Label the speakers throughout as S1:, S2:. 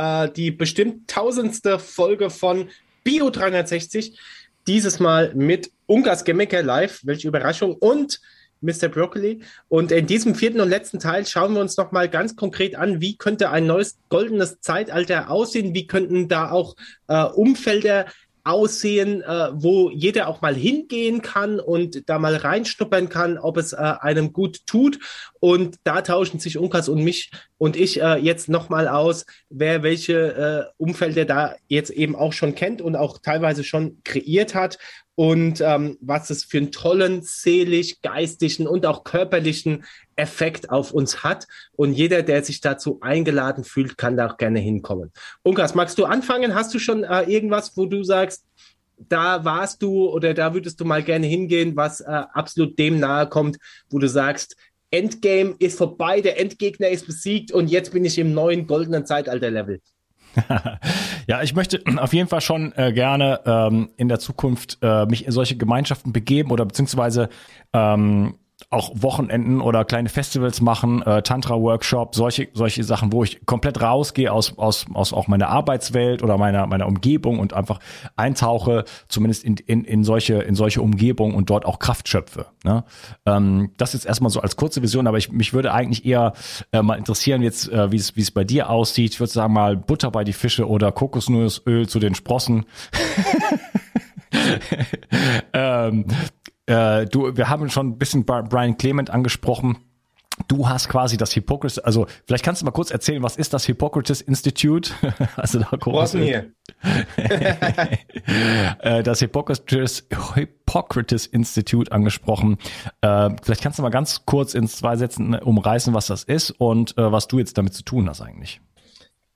S1: äh, die bestimmt tausendste Folge von Bio 360. Dieses Mal mit Ungas Gemecke live. Welche Überraschung. Und Mr. Broccoli. Und in diesem vierten und letzten Teil schauen wir uns nochmal ganz konkret an, wie könnte ein neues goldenes Zeitalter aussehen? Wie könnten da auch äh, Umfelder aussehen, äh, wo jeder auch mal hingehen kann und da mal reinschnuppern kann, ob es äh, einem gut tut. Und da tauschen sich Unkas und mich und ich äh, jetzt nochmal aus, wer welche äh, Umfelder da jetzt eben auch schon kennt und auch teilweise schon kreiert hat und ähm, was es für einen tollen, seelisch, geistigen und auch körperlichen Effekt auf uns hat. Und jeder, der sich dazu eingeladen fühlt, kann da auch gerne hinkommen. Unkas, magst du anfangen? Hast du schon äh, irgendwas, wo du sagst, da warst du oder da würdest du mal gerne hingehen, was äh, absolut dem nahe kommt, wo du sagst, Endgame ist vorbei, der Endgegner ist besiegt und jetzt bin ich im neuen goldenen Zeitalter-Level.
S2: Ja, ich möchte auf jeden Fall schon äh, gerne ähm, in der Zukunft äh, mich in solche Gemeinschaften begeben oder beziehungsweise ähm, auch Wochenenden oder kleine Festivals machen, äh, Tantra-Workshop, solche, solche Sachen, wo ich komplett rausgehe aus, aus, aus auch meiner Arbeitswelt oder meiner, meiner Umgebung und einfach eintauche, zumindest in, in, in solche, in solche Umgebung und dort auch Kraft schöpfe. Ne? Ähm, das ist erstmal so als kurze Vision, aber ich, mich würde eigentlich eher äh, mal interessieren jetzt, äh, wie es, wie es bei dir aussieht. Ich würde sagen mal Butter bei die Fische oder Kokosnussöl zu den Sprossen. ähm, äh, du, wir haben schon ein bisschen Brian Clement angesprochen. Du hast quasi das Hippocrates, also vielleicht kannst du mal kurz erzählen, was ist das Hippocrates Institute? also da
S1: kurz. hier.
S2: Äh, das Hippocrates, Hippocrates Institute angesprochen. Äh, vielleicht kannst du mal ganz kurz in zwei Sätzen umreißen, was das ist und äh, was du jetzt damit zu tun hast eigentlich.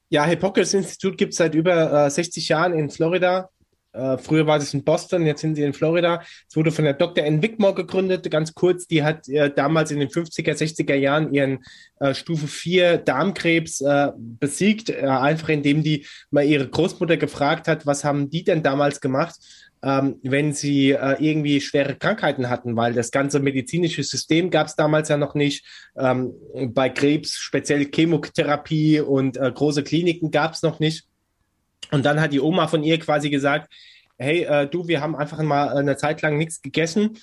S1: Ja, Hippocrates Institute gibt es seit über 60 Jahren in Florida äh, früher war es in Boston, jetzt sind sie in Florida. Es wurde von der Dr. N. Wickmore gegründet, ganz kurz. Die hat äh, damals in den 50er, 60er Jahren ihren äh, Stufe 4 Darmkrebs äh, besiegt, äh, einfach indem die mal ihre Großmutter gefragt hat, was haben die denn damals gemacht? Ähm, wenn sie äh, irgendwie schwere Krankheiten hatten, weil das ganze medizinische System gab es damals ja noch nicht. Ähm, bei Krebs speziell Chemotherapie und äh, große Kliniken gab es noch nicht. Und dann hat die Oma von ihr quasi gesagt, hey, äh, du, wir haben einfach mal eine Zeit lang nichts gegessen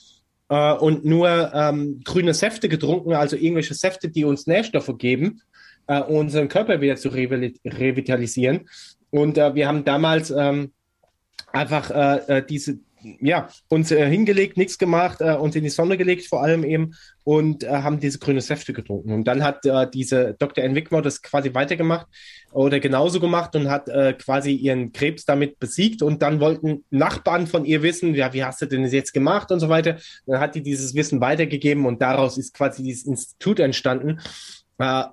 S1: äh, und nur ähm, grüne Säfte getrunken, also irgendwelche Säfte, die uns Nährstoffe geben, äh, unseren Körper wieder zu revitalisieren. Und äh, wir haben damals ähm, einfach äh, äh diese, ja, uns äh, hingelegt, nichts gemacht, äh, uns in die Sonne gelegt vor allem eben und äh, haben diese grüne Säfte getrunken. Und dann hat äh, diese Dr. N. Wickmore das quasi weitergemacht oder genauso gemacht und hat äh, quasi ihren Krebs damit besiegt. Und dann wollten Nachbarn von ihr wissen, ja, wie hast du denn das jetzt gemacht und so weiter. Dann hat die dieses Wissen weitergegeben und daraus ist quasi dieses Institut entstanden, äh,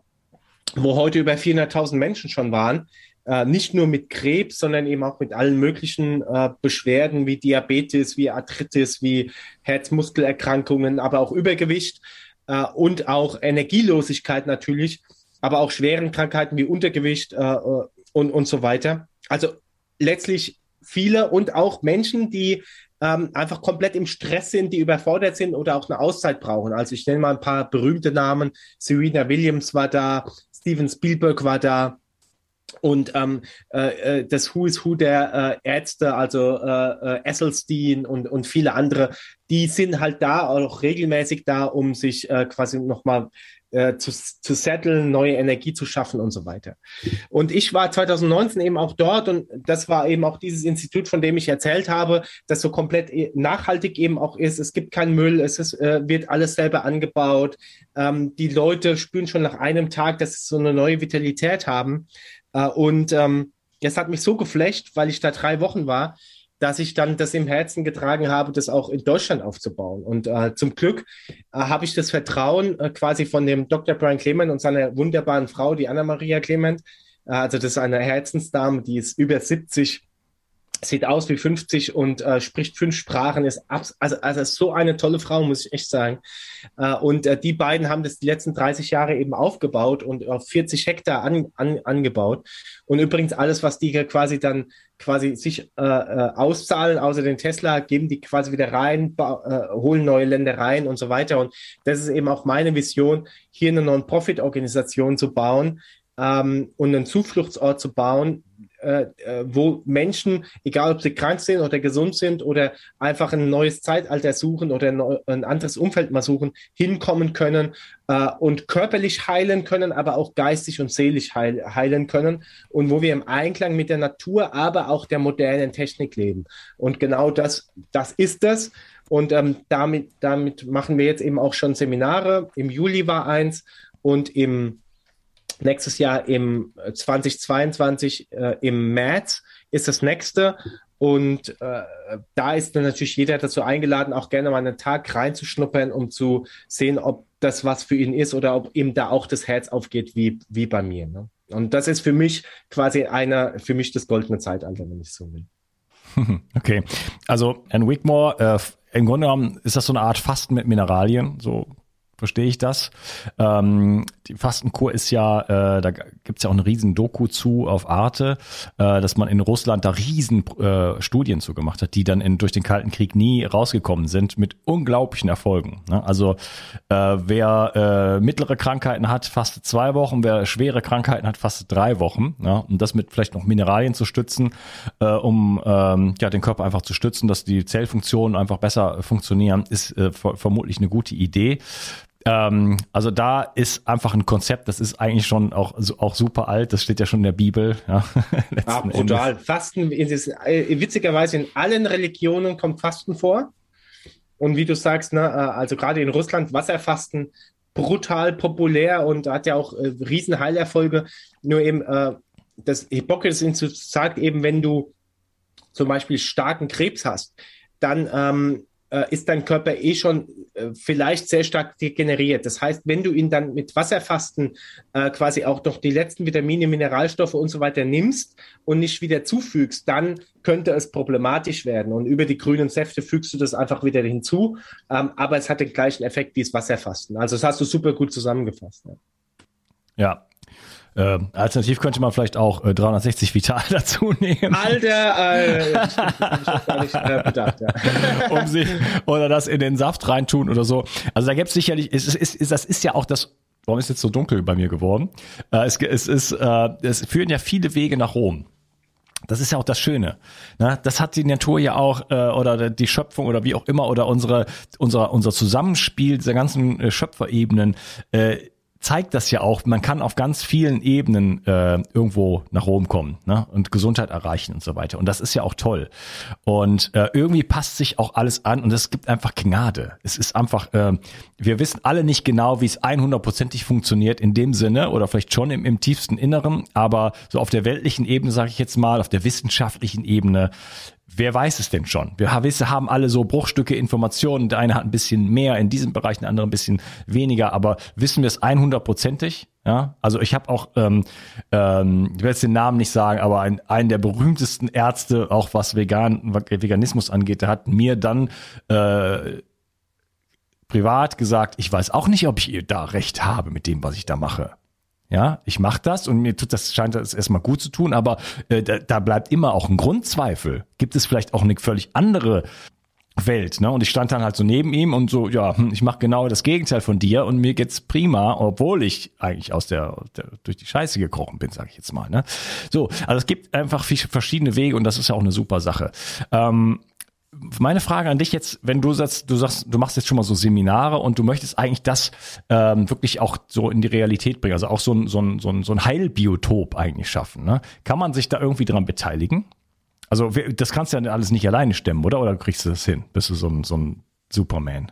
S1: wo heute über 400.000 Menschen schon waren äh, nicht nur mit Krebs, sondern eben auch mit allen möglichen äh, Beschwerden wie Diabetes, wie Arthritis, wie Herzmuskelerkrankungen, aber auch Übergewicht äh, und auch Energielosigkeit natürlich, aber auch schweren Krankheiten wie Untergewicht äh, und, und so weiter. Also letztlich viele und auch Menschen, die ähm, einfach komplett im Stress sind, die überfordert sind oder auch eine Auszeit brauchen. Also ich nenne mal ein paar berühmte Namen. Serena Williams war da, Steven Spielberg war da, und ähm, äh, äh, das Who is Who der äh, Ärzte, also äh, äh, Esselstein und, und viele andere, die sind halt da, auch regelmäßig da, um sich äh, quasi nochmal äh, zu, zu setteln, neue Energie zu schaffen und so weiter. Und ich war 2019 eben auch dort und das war eben auch dieses Institut, von dem ich erzählt habe, das so komplett äh, nachhaltig eben auch ist. Es gibt keinen Müll, es ist, äh, wird alles selber angebaut. Ähm, die Leute spüren schon nach einem Tag, dass sie so eine neue Vitalität haben. Äh, und ähm, das hat mich so geflecht, weil ich da drei Wochen war, dass ich dann das im Herzen getragen habe, das auch in Deutschland aufzubauen. Und äh, zum Glück äh, habe ich das Vertrauen quasi von dem Dr. Brian Clement und seiner wunderbaren Frau, die Anna-Maria Clement. Also das ist eine Herzensdame, die ist über 70 sieht aus wie 50 und äh, spricht fünf Sprachen, ist abs also, also so eine tolle Frau, muss ich echt sagen. Äh, und äh, die beiden haben das die letzten 30 Jahre eben aufgebaut und auf 40 Hektar an, an, angebaut. Und übrigens alles, was die quasi dann quasi sich äh, äh, auszahlen, außer den Tesla, geben die quasi wieder rein, äh, holen neue Ländereien und so weiter. Und das ist eben auch meine Vision, hier eine Non-Profit-Organisation zu bauen, ähm, und einen Zufluchtsort zu bauen, äh, äh, wo Menschen, egal ob sie krank sind oder gesund sind oder einfach ein neues Zeitalter suchen oder ein, ein anderes Umfeld mal suchen, hinkommen können äh, und körperlich heilen können, aber auch geistig und seelisch heil, heilen können und wo wir im Einklang mit der Natur, aber auch der modernen Technik leben. Und genau das, das ist das. Und ähm, damit, damit machen wir jetzt eben auch schon Seminare. Im Juli war eins und im Nächstes Jahr im 2022 äh, äh, im März ist das nächste. Und äh, da ist dann natürlich jeder dazu eingeladen, auch gerne mal einen Tag reinzuschnuppern, um zu sehen, ob das was für ihn ist oder ob ihm da auch das Herz aufgeht, wie, wie bei mir. Ne? Und das ist für mich quasi einer, für mich das goldene Zeitalter, wenn ich so will.
S2: Okay, also Ann Wigmore, äh, im Grunde genommen ist das so eine Art Fasten mit Mineralien, so verstehe ich das. Ähm, die Fastenkur ist ja, äh, da gibt's ja auch eine riesen Doku zu auf Arte, äh, dass man in Russland da riesen äh, Studien zu gemacht hat, die dann in, durch den Kalten Krieg nie rausgekommen sind, mit unglaublichen Erfolgen. Ne? Also äh, wer äh, mittlere Krankheiten hat, fastet zwei Wochen, wer schwere Krankheiten hat, fastet drei Wochen. Ne? Und das mit vielleicht noch Mineralien zu stützen, äh, um ähm, ja, den Körper einfach zu stützen, dass die Zellfunktionen einfach besser funktionieren, ist äh, vermutlich eine gute Idee. Ähm, also da ist einfach ein Konzept, das ist eigentlich schon auch, auch super alt, das steht ja schon in der Bibel. Ja,
S1: ah, brutal. Endes. Fasten, äh, witzigerweise in allen Religionen kommt Fasten vor. Und wie du sagst, ne, äh, also gerade in Russland, Wasserfasten brutal populär und hat ja auch äh, riesen Heilerfolge. Nur eben, äh, das Hippokrates-Institut sagt eben, wenn du zum Beispiel starken Krebs hast, dann ähm, äh, ist dein Körper eh schon äh, vielleicht sehr stark degeneriert. Das heißt, wenn du ihn dann mit Wasserfasten äh, quasi auch noch die letzten Vitamine, Mineralstoffe und so weiter nimmst und nicht wieder zufügst, dann könnte es problematisch werden. Und über die grünen Säfte fügst du das einfach wieder hinzu. Ähm, aber es hat den gleichen Effekt wie das Wasserfasten. Also das hast du super gut zusammengefasst.
S2: Ja. ja, äh, alternativ könnte man vielleicht auch äh, 360 Vital dazu nehmen.
S1: Alter, äh, ich, ich nicht bedacht, ja.
S2: um sie, oder das in den Saft reintun oder so. Also da gibt es sicherlich, es ist, ist, das ist ja auch das, warum ist jetzt so dunkel bei mir geworden? Äh, es, es ist, äh, es führen ja viele Wege nach Rom. Das ist ja auch das Schöne. Ne? Das hat die Natur ja auch äh, oder die Schöpfung oder wie auch immer oder unsere unser unser Zusammenspiel dieser ganzen äh, Schöpferebenen äh, zeigt das ja auch, man kann auf ganz vielen Ebenen äh, irgendwo nach Rom kommen ne? und Gesundheit erreichen und so weiter. Und das ist ja auch toll. Und äh, irgendwie passt sich auch alles an und es gibt einfach Gnade. Es ist einfach, äh, wir wissen alle nicht genau, wie es 100%ig funktioniert in dem Sinne oder vielleicht schon im, im tiefsten Inneren, aber so auf der weltlichen Ebene, sage ich jetzt mal, auf der wissenschaftlichen Ebene wer weiß es denn schon? Wir haben alle so Bruchstücke Informationen. Der eine hat ein bisschen mehr in diesem Bereich, der andere ein bisschen weniger. Aber wissen wir es 100%ig? Ja, also ich habe auch, ähm, ähm, ich werde jetzt den Namen nicht sagen, aber ein, einen der berühmtesten Ärzte, auch was Vegan, Veganismus angeht, der hat mir dann äh, privat gesagt, ich weiß auch nicht, ob ich da recht habe mit dem, was ich da mache. Ja, ich mache das und mir tut das scheint das erstmal gut zu tun, aber äh, da, da bleibt immer auch ein Grundzweifel. Gibt es vielleicht auch eine völlig andere Welt, ne? Und ich stand dann halt so neben ihm und so, ja, hm, ich mache genau das Gegenteil von dir und mir geht's prima, obwohl ich eigentlich aus der, der durch die Scheiße gekrochen bin, sage ich jetzt mal, ne? So, also es gibt einfach verschiedene Wege und das ist ja auch eine super Sache. Ähm, meine Frage an dich jetzt, wenn du sagst, du sagst, du machst jetzt schon mal so Seminare und du möchtest eigentlich das ähm, wirklich auch so in die Realität bringen, also auch so ein, so ein, so ein, so ein Heilbiotop eigentlich schaffen. Ne? Kann man sich da irgendwie dran beteiligen? Also das kannst du ja alles nicht alleine stemmen, oder? Oder kriegst du das hin? Bist du so ein, so ein Superman?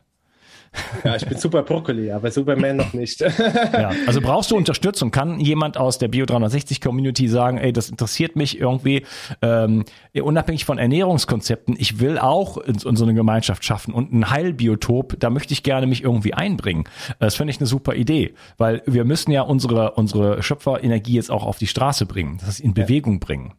S1: Ja, ich bin super Brokkoli, aber Superman noch nicht.
S2: ja, also brauchst du Unterstützung? Kann jemand aus der Bio 360 Community sagen, ey, das interessiert mich irgendwie, ähm, unabhängig von Ernährungskonzepten, ich will auch in, in so eine Gemeinschaft schaffen und ein Heilbiotop, da möchte ich gerne mich irgendwie einbringen. Das finde ich eine super Idee, weil wir müssen ja unsere, unsere Schöpferenergie jetzt auch auf die Straße bringen, das in Bewegung ja. bringen.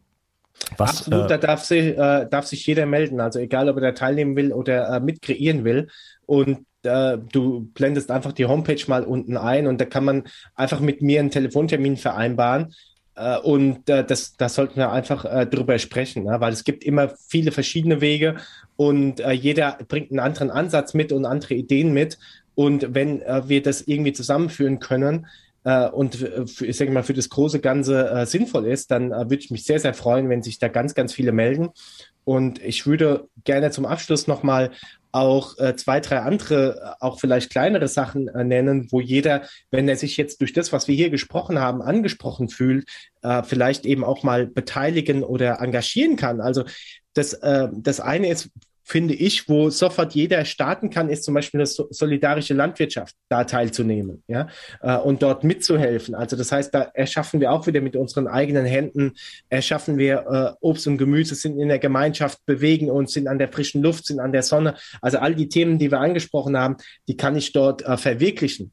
S1: Was, Absolut, äh, da darf sich, äh, darf sich jeder melden. Also egal, ob er da teilnehmen will oder äh, mitkreieren will. Und du blendest einfach die Homepage mal unten ein und da kann man einfach mit mir einen Telefontermin vereinbaren. Äh, und äh, das, das sollten wir einfach äh, drüber sprechen, ne? weil es gibt immer viele verschiedene Wege und äh, jeder bringt einen anderen Ansatz mit und andere Ideen mit. Und wenn wir das irgendwie zusammenführen können, und ich sage mal für das große Ganze sinnvoll ist, dann würde ich mich sehr, sehr freuen, wenn sich da ganz, ganz viele melden. Und ich würde gerne zum Abschluss nochmal auch äh, zwei, drei andere, äh, auch vielleicht kleinere Sachen äh, nennen, wo jeder, wenn er sich jetzt durch das, was wir hier gesprochen haben, angesprochen fühlt, äh, vielleicht eben auch mal beteiligen oder engagieren kann. Also das, äh, das eine ist, finde ich, wo sofort jeder starten kann, ist zum Beispiel eine solidarische Landwirtschaft, da teilzunehmen, ja, äh, und dort mitzuhelfen. Also das heißt, da erschaffen wir auch wieder mit unseren eigenen Händen, erschaffen wir äh, Obst und Gemüse, sind in der Gemeinschaft, bewegen uns, sind an der frischen Luft, sind an der Sonne. Also all die Themen, die wir angesprochen haben, die kann ich dort äh, verwirklichen.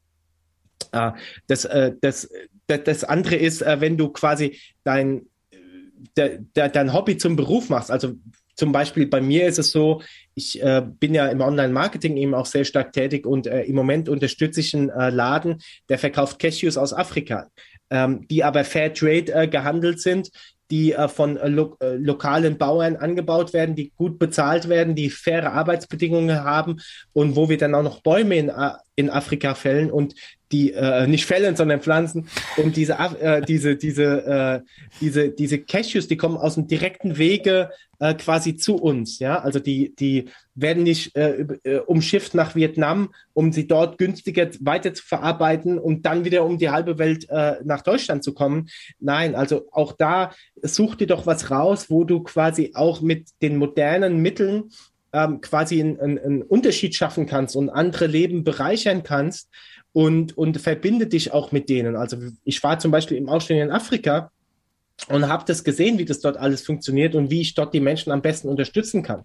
S1: Äh, das, äh, das, das, das andere ist, äh, wenn du quasi dein, de, de, dein Hobby zum Beruf machst, also zum Beispiel bei mir ist es so, ich äh, bin ja im Online-Marketing eben auch sehr stark tätig und äh, im Moment unterstütze ich einen äh, Laden, der verkauft Cashews aus Afrika, ähm, die aber Fair Trade äh, gehandelt sind, die äh, von äh, lo lokalen Bauern angebaut werden, die gut bezahlt werden, die faire Arbeitsbedingungen haben und wo wir dann auch noch Bäume in, in Afrika fällen. Und die äh, nicht fällen, sondern pflanzen. Und diese, äh, diese, diese, äh, diese, diese Cashews, die kommen aus dem direkten Wege äh, quasi zu uns. Ja, also die, die werden nicht äh, äh, umschifft nach Vietnam, um sie dort günstiger weiter zu verarbeiten und dann wieder um die halbe Welt äh, nach Deutschland zu kommen. Nein, also auch da such dir doch was raus, wo du quasi auch mit den modernen Mitteln ähm, quasi einen, einen Unterschied schaffen kannst und andere Leben bereichern kannst und, und verbinde dich auch mit denen. Also ich war zum Beispiel im Ausstellung in Afrika und habe das gesehen, wie das dort alles funktioniert und wie ich dort die Menschen am besten unterstützen kann.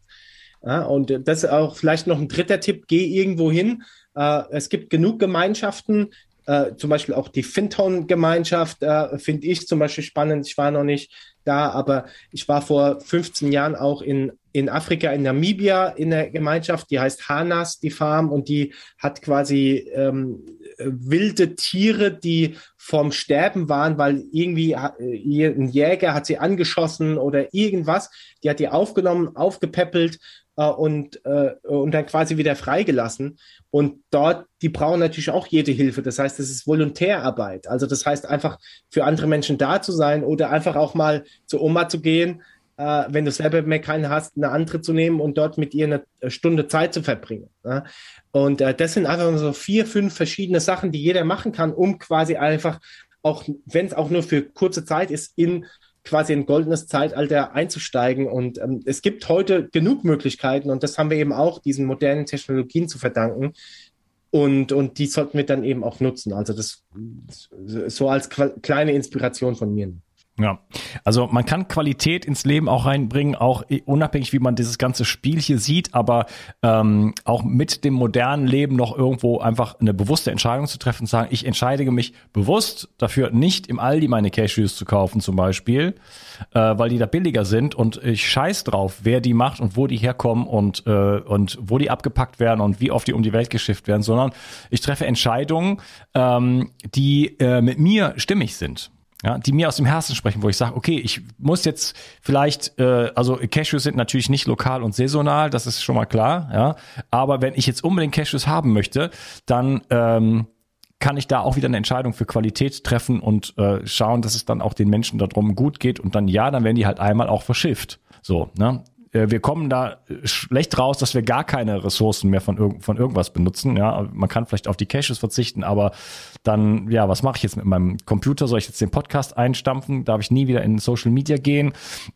S1: Ja, und das ist auch vielleicht noch ein dritter Tipp, geh irgendwo hin. Äh, es gibt genug Gemeinschaften, äh, zum Beispiel auch die Finton-Gemeinschaft äh, finde ich zum Beispiel spannend. Ich war noch nicht da, aber ich war vor 15 Jahren auch in in Afrika, in Namibia, in der Gemeinschaft, die heißt Hanas, die Farm, und die hat quasi ähm, wilde Tiere, die vom Sterben waren, weil irgendwie äh, ein Jäger hat sie angeschossen oder irgendwas. Die hat die aufgenommen, aufgepäppelt äh, und, äh, und dann quasi wieder freigelassen. Und dort, die brauchen natürlich auch jede Hilfe. Das heißt, es ist Volontärarbeit. Also das heißt einfach für andere Menschen da zu sein oder einfach auch mal zur Oma zu gehen äh, wenn du selber mehr keinen hast, eine andere zu nehmen und dort mit ihr eine Stunde Zeit zu verbringen. Ja? Und äh, das sind einfach so vier, fünf verschiedene Sachen, die jeder machen kann, um quasi einfach, auch wenn es auch nur für kurze Zeit ist, in quasi ein goldenes Zeitalter einzusteigen. Und ähm, es gibt heute genug Möglichkeiten und das haben wir eben auch diesen modernen Technologien zu verdanken. Und, und die sollten wir dann eben auch nutzen. Also das so als kleine Inspiration von mir.
S2: Ja, also man kann Qualität ins Leben auch reinbringen, auch unabhängig, wie man dieses ganze Spiel hier sieht, aber ähm, auch mit dem modernen Leben noch irgendwo einfach eine bewusste Entscheidung zu treffen und sagen, ich entscheide mich bewusst dafür, nicht im Aldi meine Cashews zu kaufen zum Beispiel, äh, weil die da billiger sind und ich scheiß drauf, wer die macht und wo die herkommen und, äh, und wo die abgepackt werden und wie oft die um die Welt geschifft werden, sondern ich treffe Entscheidungen, ähm, die äh, mit mir stimmig sind ja, die mir aus dem Herzen sprechen, wo ich sage, okay, ich muss jetzt vielleicht, äh, also Cashews sind natürlich nicht lokal und saisonal, das ist schon mal klar, ja. Aber wenn ich jetzt unbedingt Cashews haben möchte, dann ähm, kann ich da auch wieder eine Entscheidung für Qualität treffen und äh, schauen, dass es dann auch den Menschen darum gut geht und dann ja, dann werden die halt einmal auch verschifft. So, ne? Äh, wir kommen da schlecht raus, dass wir gar keine Ressourcen mehr von, irg von irgendwas benutzen. Ja, man kann vielleicht auf die Caches verzichten, aber dann, ja, was mache ich jetzt mit meinem Computer? Soll ich jetzt den Podcast einstampfen? Darf ich nie wieder in Social Media gehen?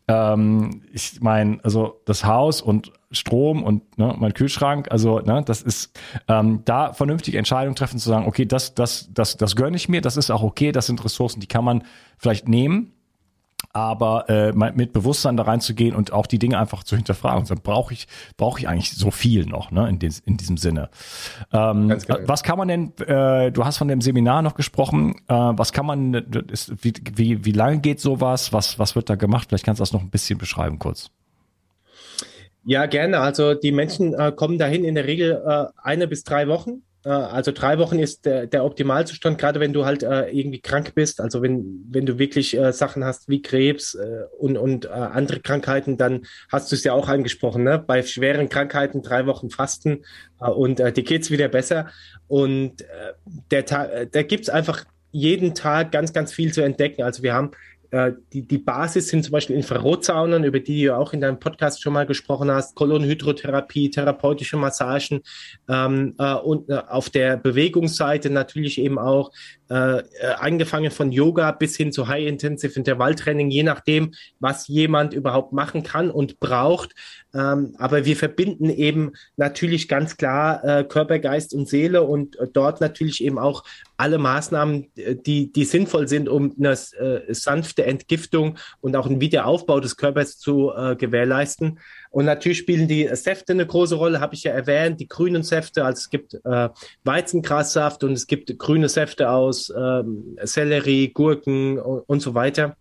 S2: Ähm, ich meine, also das Haus und Strom und ne, mein Kühlschrank, also ne, das ist ähm, da vernünftige Entscheidungen treffen zu sagen, okay, das, das, das, das gönne ich mir, das ist auch okay, das sind Ressourcen, die kann man vielleicht nehmen aber äh, mit Bewusstsein da reinzugehen und auch die Dinge einfach zu hinterfragen. Dann brauche ich brauche ich eigentlich so viel noch, ne, in, des, in diesem Sinne. Ähm, was kann man denn? Äh, du hast von dem Seminar noch gesprochen. Äh, was kann man? Ist, wie, wie wie lange geht sowas? Was was wird da gemacht? Vielleicht kannst du das noch ein bisschen beschreiben kurz.
S1: Ja, gerne. Also die Menschen äh, kommen dahin in der Regel äh, eine bis drei Wochen also drei Wochen ist der, der Optimalzustand, gerade wenn du halt äh, irgendwie krank bist. Also wenn, wenn du wirklich äh, Sachen hast wie Krebs äh, und, und äh, andere Krankheiten, dann hast du es ja auch angesprochen. Ne? Bei schweren Krankheiten drei Wochen Fasten äh, und äh, dir geht's wieder besser. Und äh, der Tag, da gibt's einfach jeden Tag ganz, ganz viel zu entdecken. Also wir haben äh, die, die Basis sind zum Beispiel Infrarotsaunen, über die du auch in deinem Podcast schon mal gesprochen hast, Kolonhydrotherapie, therapeutische Massagen ähm, äh, und äh, auf der Bewegungsseite natürlich eben auch äh, äh, angefangen von Yoga bis hin zu High-Intensive Intervalltraining, je nachdem, was jemand überhaupt machen kann und braucht. Ähm, aber wir verbinden eben natürlich ganz klar äh, Körper, Geist und Seele und äh, dort natürlich eben auch alle Maßnahmen, äh, die, die sinnvoll sind, um eine äh, sanfte Entgiftung und auch einen Wiederaufbau des Körpers zu äh, gewährleisten. Und natürlich spielen die Säfte eine große Rolle, habe ich ja erwähnt, die grünen Säfte. Also es gibt äh, Weizengrassaft und es gibt grüne Säfte aus ähm, Sellerie, Gurken und, und so weiter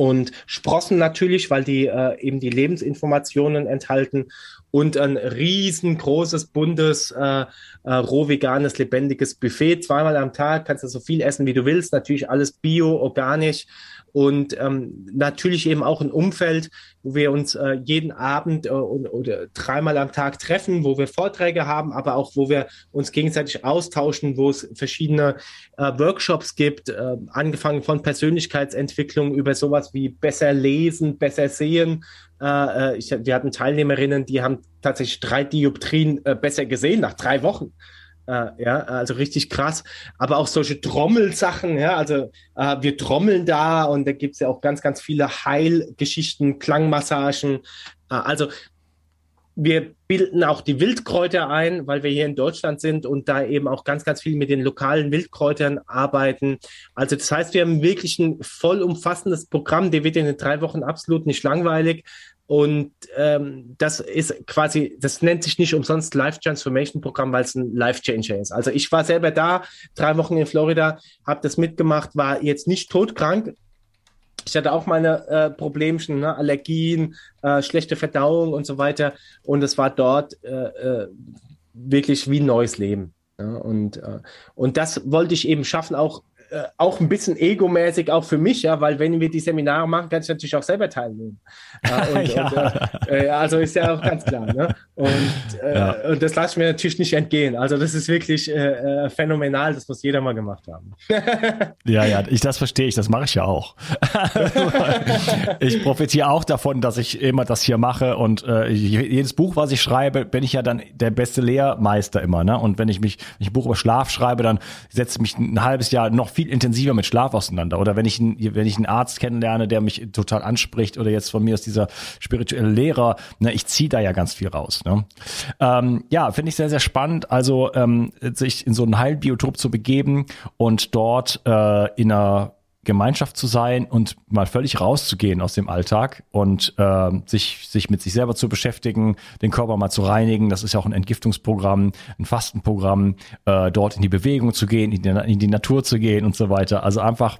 S1: und Sprossen natürlich, weil die äh, eben die Lebensinformationen enthalten und ein riesengroßes, buntes, äh, äh, roh veganes, lebendiges Buffet. Zweimal am Tag kannst du so viel essen, wie du willst. Natürlich alles bio, organisch und ähm, natürlich eben auch ein Umfeld, wo wir uns äh, jeden Abend äh, oder dreimal am Tag treffen, wo wir Vorträge haben, aber auch wo wir uns gegenseitig austauschen, wo es verschiedene äh, Workshops gibt, äh, angefangen von Persönlichkeitsentwicklung über sowas wie besser lesen, besser sehen. Äh, äh ich, wir hatten Teilnehmerinnen, die haben tatsächlich drei Dioptrien besser gesehen nach drei Wochen. Äh, ja, also richtig krass. Aber auch solche Trommelsachen, ja, also äh, wir trommeln da und da gibt es ja auch ganz, ganz viele Heilgeschichten, Klangmassagen. Äh, also wir bilden auch die Wildkräuter ein, weil wir hier in Deutschland sind und da eben auch ganz, ganz viel mit den lokalen Wildkräutern arbeiten. Also das heißt, wir haben wirklich ein vollumfassendes Programm, der wird in den drei Wochen absolut nicht langweilig. Und ähm, das ist quasi, das nennt sich nicht umsonst Life Transformation Programm, weil es ein Life Changer ist. Also ich war selber da, drei Wochen in Florida, habe das mitgemacht, war jetzt nicht todkrank. Ich hatte auch meine äh, Problemchen, ne? Allergien, äh, schlechte Verdauung und so weiter. Und es war dort äh, äh, wirklich wie ein neues Leben. Ja? Und, äh, und das wollte ich eben schaffen, auch äh, auch ein bisschen egomäßig, auch für mich, ja, weil wenn wir die Seminare machen, kann ich natürlich auch selber teilnehmen. Äh, und, ja. und, äh, also ist ja auch ganz klar. Ne? Und, äh, ja. und das lasse ich mir natürlich nicht entgehen. Also das ist wirklich äh, äh, phänomenal, das muss jeder mal gemacht haben.
S2: ja, ja, ich, das verstehe ich, das mache ich ja auch. ich profitiere auch davon, dass ich immer das hier mache und jedes Buch, was ich schreibe, bin ich ja dann der beste Lehrmeister immer. Ne? Und wenn ich mich, wenn ich ein Buch über Schlaf schreibe, dann setze ich mich ein halbes Jahr noch viel intensiver mit Schlaf auseinander. Oder wenn ich, wenn ich einen Arzt kennenlerne, der mich total anspricht, oder jetzt von mir ist dieser spirituelle Lehrer, ne, ich ziehe da ja ganz viel raus. Ne? Ähm, ja, finde ich sehr, sehr spannend. Also ähm, sich in so ein Heilbiotop zu begeben und dort äh, in einer Gemeinschaft zu sein und mal völlig rauszugehen aus dem Alltag und äh, sich, sich mit sich selber zu beschäftigen, den Körper mal zu reinigen. Das ist ja auch ein Entgiftungsprogramm, ein Fastenprogramm, äh, dort in die Bewegung zu gehen, in die, in die Natur zu gehen und so weiter. Also einfach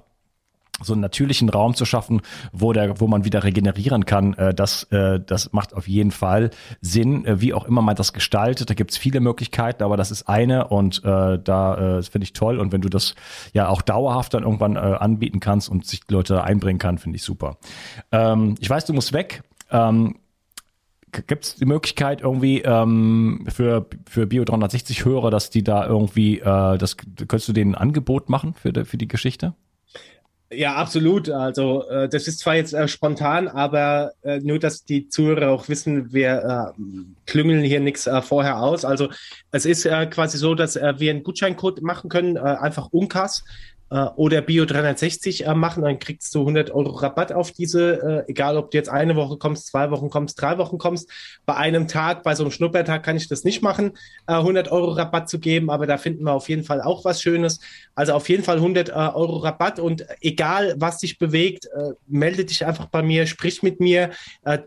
S2: so einen natürlichen Raum zu schaffen, wo der, wo man wieder regenerieren kann, äh, das, äh, das macht auf jeden Fall Sinn, äh, wie auch immer man das gestaltet. Da gibt's viele Möglichkeiten, aber das ist eine und äh, da äh, finde ich toll. Und wenn du das ja auch dauerhaft dann irgendwann äh, anbieten kannst und sich Leute einbringen kann, finde ich super. Ähm, ich weiß, du musst weg. Ähm, Gibt es die Möglichkeit irgendwie ähm, für, für Bio 360 Hörer, dass die da irgendwie, äh, das könntest du denen ein Angebot machen für, für die Geschichte?
S1: Ja, absolut. Also äh, das ist zwar jetzt äh, spontan, aber äh, nur, dass die Zuhörer auch wissen, wir äh, klüngeln hier nichts äh, vorher aus. Also es ist äh, quasi so, dass wir einen Gutscheincode machen können, einfach UNCAS äh, oder Bio 360 äh, machen, dann kriegst du 100 Euro Rabatt auf diese, äh, egal ob du jetzt eine Woche kommst, zwei Wochen kommst, drei Wochen kommst. Bei einem Tag, bei so einem Schnuppertag kann ich das nicht machen, äh, 100 Euro Rabatt zu geben, aber da finden wir auf jeden Fall auch was Schönes. Also auf jeden Fall 100 äh, Euro Rabatt und egal, was dich bewegt, äh, melde dich einfach bei mir, sprich mit mir, äh,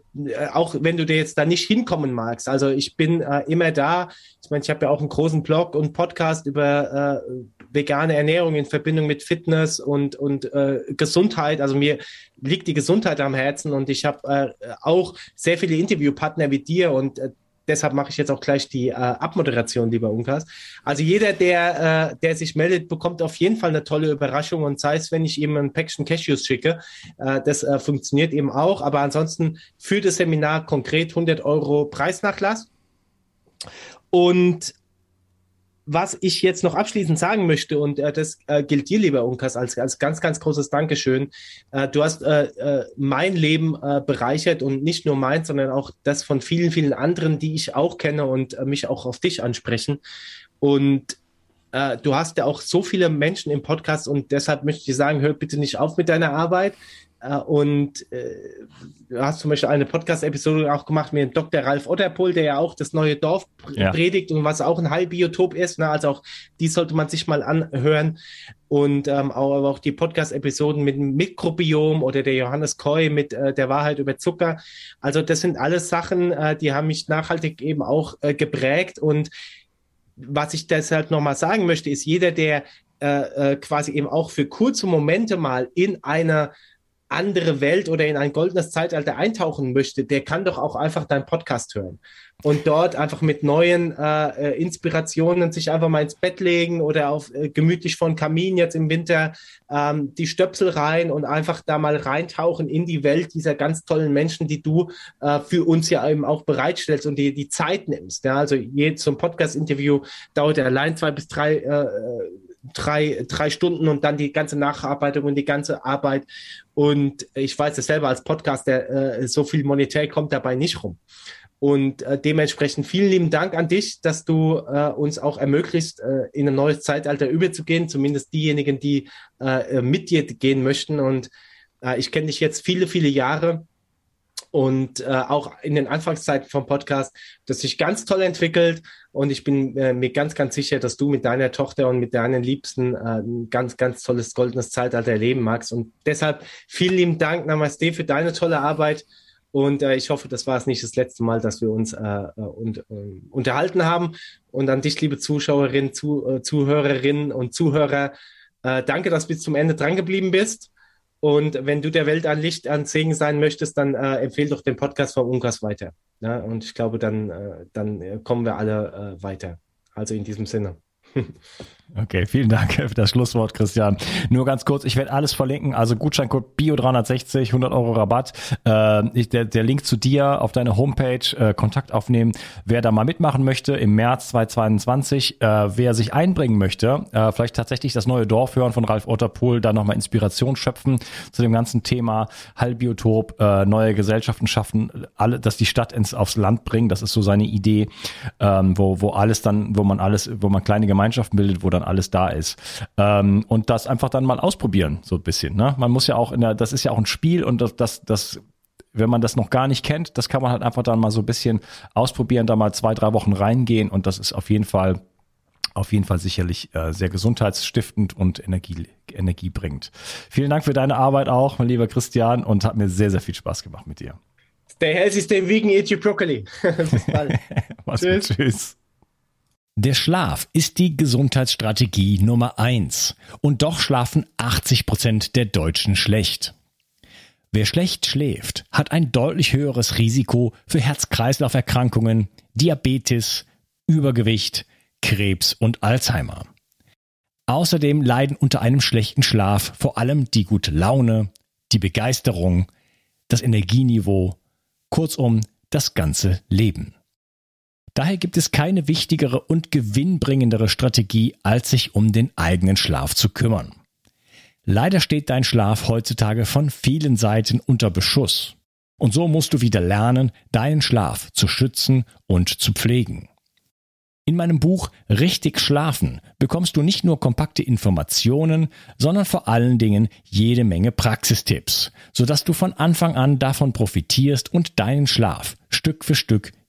S1: auch wenn du dir jetzt da nicht hinkommen magst. Also ich bin äh, immer da. Ich meine, ich habe ja auch einen großen Blog und Podcast über äh, vegane Ernährung in Verbindung mit Fitness und, und äh, Gesundheit. Also mir liegt die Gesundheit am Herzen und ich habe äh, auch sehr viele Interviewpartner wie dir und äh, deshalb mache ich jetzt auch gleich die äh, Abmoderation, lieber Unkas. Also jeder, der, äh, der sich meldet, bekommt auf jeden Fall eine tolle Überraschung und sei es, wenn ich ihm ein Päckchen Cashews schicke, äh, das äh, funktioniert eben auch. Aber ansonsten für das Seminar konkret 100 Euro Preisnachlass. Und was ich jetzt noch abschließend sagen möchte, und äh, das äh, gilt dir, lieber Unkas, als, als ganz, ganz großes Dankeschön. Äh, du hast äh, äh, mein Leben äh, bereichert und nicht nur meins, sondern auch das von vielen, vielen anderen, die ich auch kenne und mich auch auf dich ansprechen. Und du hast ja auch so viele Menschen im Podcast und deshalb möchte ich sagen, hör bitte nicht auf mit deiner Arbeit. Äh, und äh, du hast zum Beispiel eine Podcast-Episode auch gemacht mit Dr. Ralf Otterpohl, der ja auch das neue Dorf ja. predigt und was auch ein Heilbiotop ist. Ne? Also auch die sollte man sich mal anhören. Und ähm, auch, aber auch die Podcast-Episoden mit dem Mikrobiom oder der Johannes Koy mit äh, der Wahrheit über Zucker. Also das sind alles Sachen, äh, die haben mich nachhaltig eben auch äh, geprägt. Und was ich deshalb nochmal sagen möchte, ist jeder, der äh, äh, quasi eben auch für kurze Momente mal in einer andere Welt oder in ein goldenes Zeitalter eintauchen möchte, der kann doch auch einfach deinen Podcast hören und dort einfach mit neuen äh, äh, Inspirationen sich einfach mal ins Bett legen oder auf äh, gemütlich von Kamin jetzt im Winter ähm, die Stöpsel rein und einfach da mal reintauchen in die Welt dieser ganz tollen Menschen, die du äh, für uns ja eben auch bereitstellst und dir die Zeit nimmst. Ja? Also je zum Podcast-Interview dauert er allein zwei bis drei äh, drei, drei Stunden und dann die ganze Nacharbeitung und die ganze Arbeit. Und ich weiß es selber als Podcaster, äh, so viel monetär kommt dabei nicht rum. Und äh, dementsprechend vielen lieben Dank an dich, dass du äh, uns auch ermöglicht, äh, in ein neues Zeitalter überzugehen, zumindest diejenigen, die äh, mit dir gehen möchten. Und äh, ich kenne dich jetzt viele, viele Jahre und äh, auch in den Anfangszeiten vom Podcast, das sich ganz toll entwickelt. Und ich bin äh, mir ganz, ganz sicher, dass du mit deiner Tochter und mit deinen Liebsten äh, ein ganz, ganz tolles goldenes Zeitalter erleben magst. Und deshalb vielen lieben Dank, Namaste, für deine tolle Arbeit. Und äh, ich hoffe, das war es nicht das letzte Mal, dass wir uns äh, und, äh, unterhalten haben. Und an dich, liebe Zuschauerinnen, zu, äh, Zuhörerinnen und Zuhörer, äh, danke, dass du bis zum Ende dran geblieben bist und wenn du der Welt ein Licht, an Segen sein möchtest, dann äh, empfehle doch den Podcast von Unkas weiter. Ja? Und ich glaube, dann, äh, dann kommen wir alle äh, weiter. Also in diesem Sinne.
S2: Okay, vielen Dank für das Schlusswort, Christian. Nur ganz kurz, ich werde alles verlinken, also Gutscheincode Bio360, 100 Euro Rabatt. Äh, ich, der, der Link zu dir auf deine Homepage, äh, Kontakt aufnehmen, wer da mal mitmachen möchte im März 2022, äh, wer sich einbringen möchte, äh, vielleicht tatsächlich das neue Dorf hören von Ralf Otterpohl, da nochmal Inspiration schöpfen zu dem ganzen Thema Heilbiotop, äh, neue Gesellschaften schaffen, alle, dass die Stadt ins, aufs Land bringen, das ist so seine Idee, ähm, wo, wo alles dann, wo man alles, wo man kleine Gemeinschaften bildet, wo dann alles da ist. Ähm, und das einfach dann mal ausprobieren, so ein bisschen. Ne? Man muss ja auch in der, das ist ja auch ein Spiel und das, das, das wenn man das noch gar nicht kennt, das kann man halt einfach dann mal so ein bisschen ausprobieren, da mal zwei, drei Wochen reingehen und das ist auf jeden Fall auf jeden Fall sicherlich äh, sehr gesundheitsstiftend und Energie, Energie bringt. Vielen Dank für deine Arbeit auch, mein lieber Christian, und hat mir sehr, sehr viel Spaß gemacht mit dir.
S1: Stay healthy, stay vegan, eat your broccoli. Bis bald.
S2: tschüss. tschüss. Der Schlaf ist die Gesundheitsstrategie Nummer eins. Und doch schlafen 80 Prozent der Deutschen schlecht. Wer schlecht schläft, hat ein deutlich höheres Risiko für Herz-Kreislauf-Erkrankungen, Diabetes, Übergewicht, Krebs und Alzheimer. Außerdem leiden unter einem schlechten Schlaf vor allem die gute Laune, die Begeisterung, das Energieniveau, kurzum das ganze Leben. Daher gibt es keine wichtigere und gewinnbringendere Strategie, als sich um den eigenen Schlaf zu kümmern. Leider steht dein Schlaf heutzutage von vielen Seiten unter Beschuss. Und so musst du wieder lernen, deinen Schlaf zu schützen und zu pflegen. In meinem Buch Richtig Schlafen bekommst du nicht nur kompakte Informationen, sondern vor allen Dingen jede Menge Praxistipps, sodass du von Anfang an davon profitierst und deinen Schlaf Stück für Stück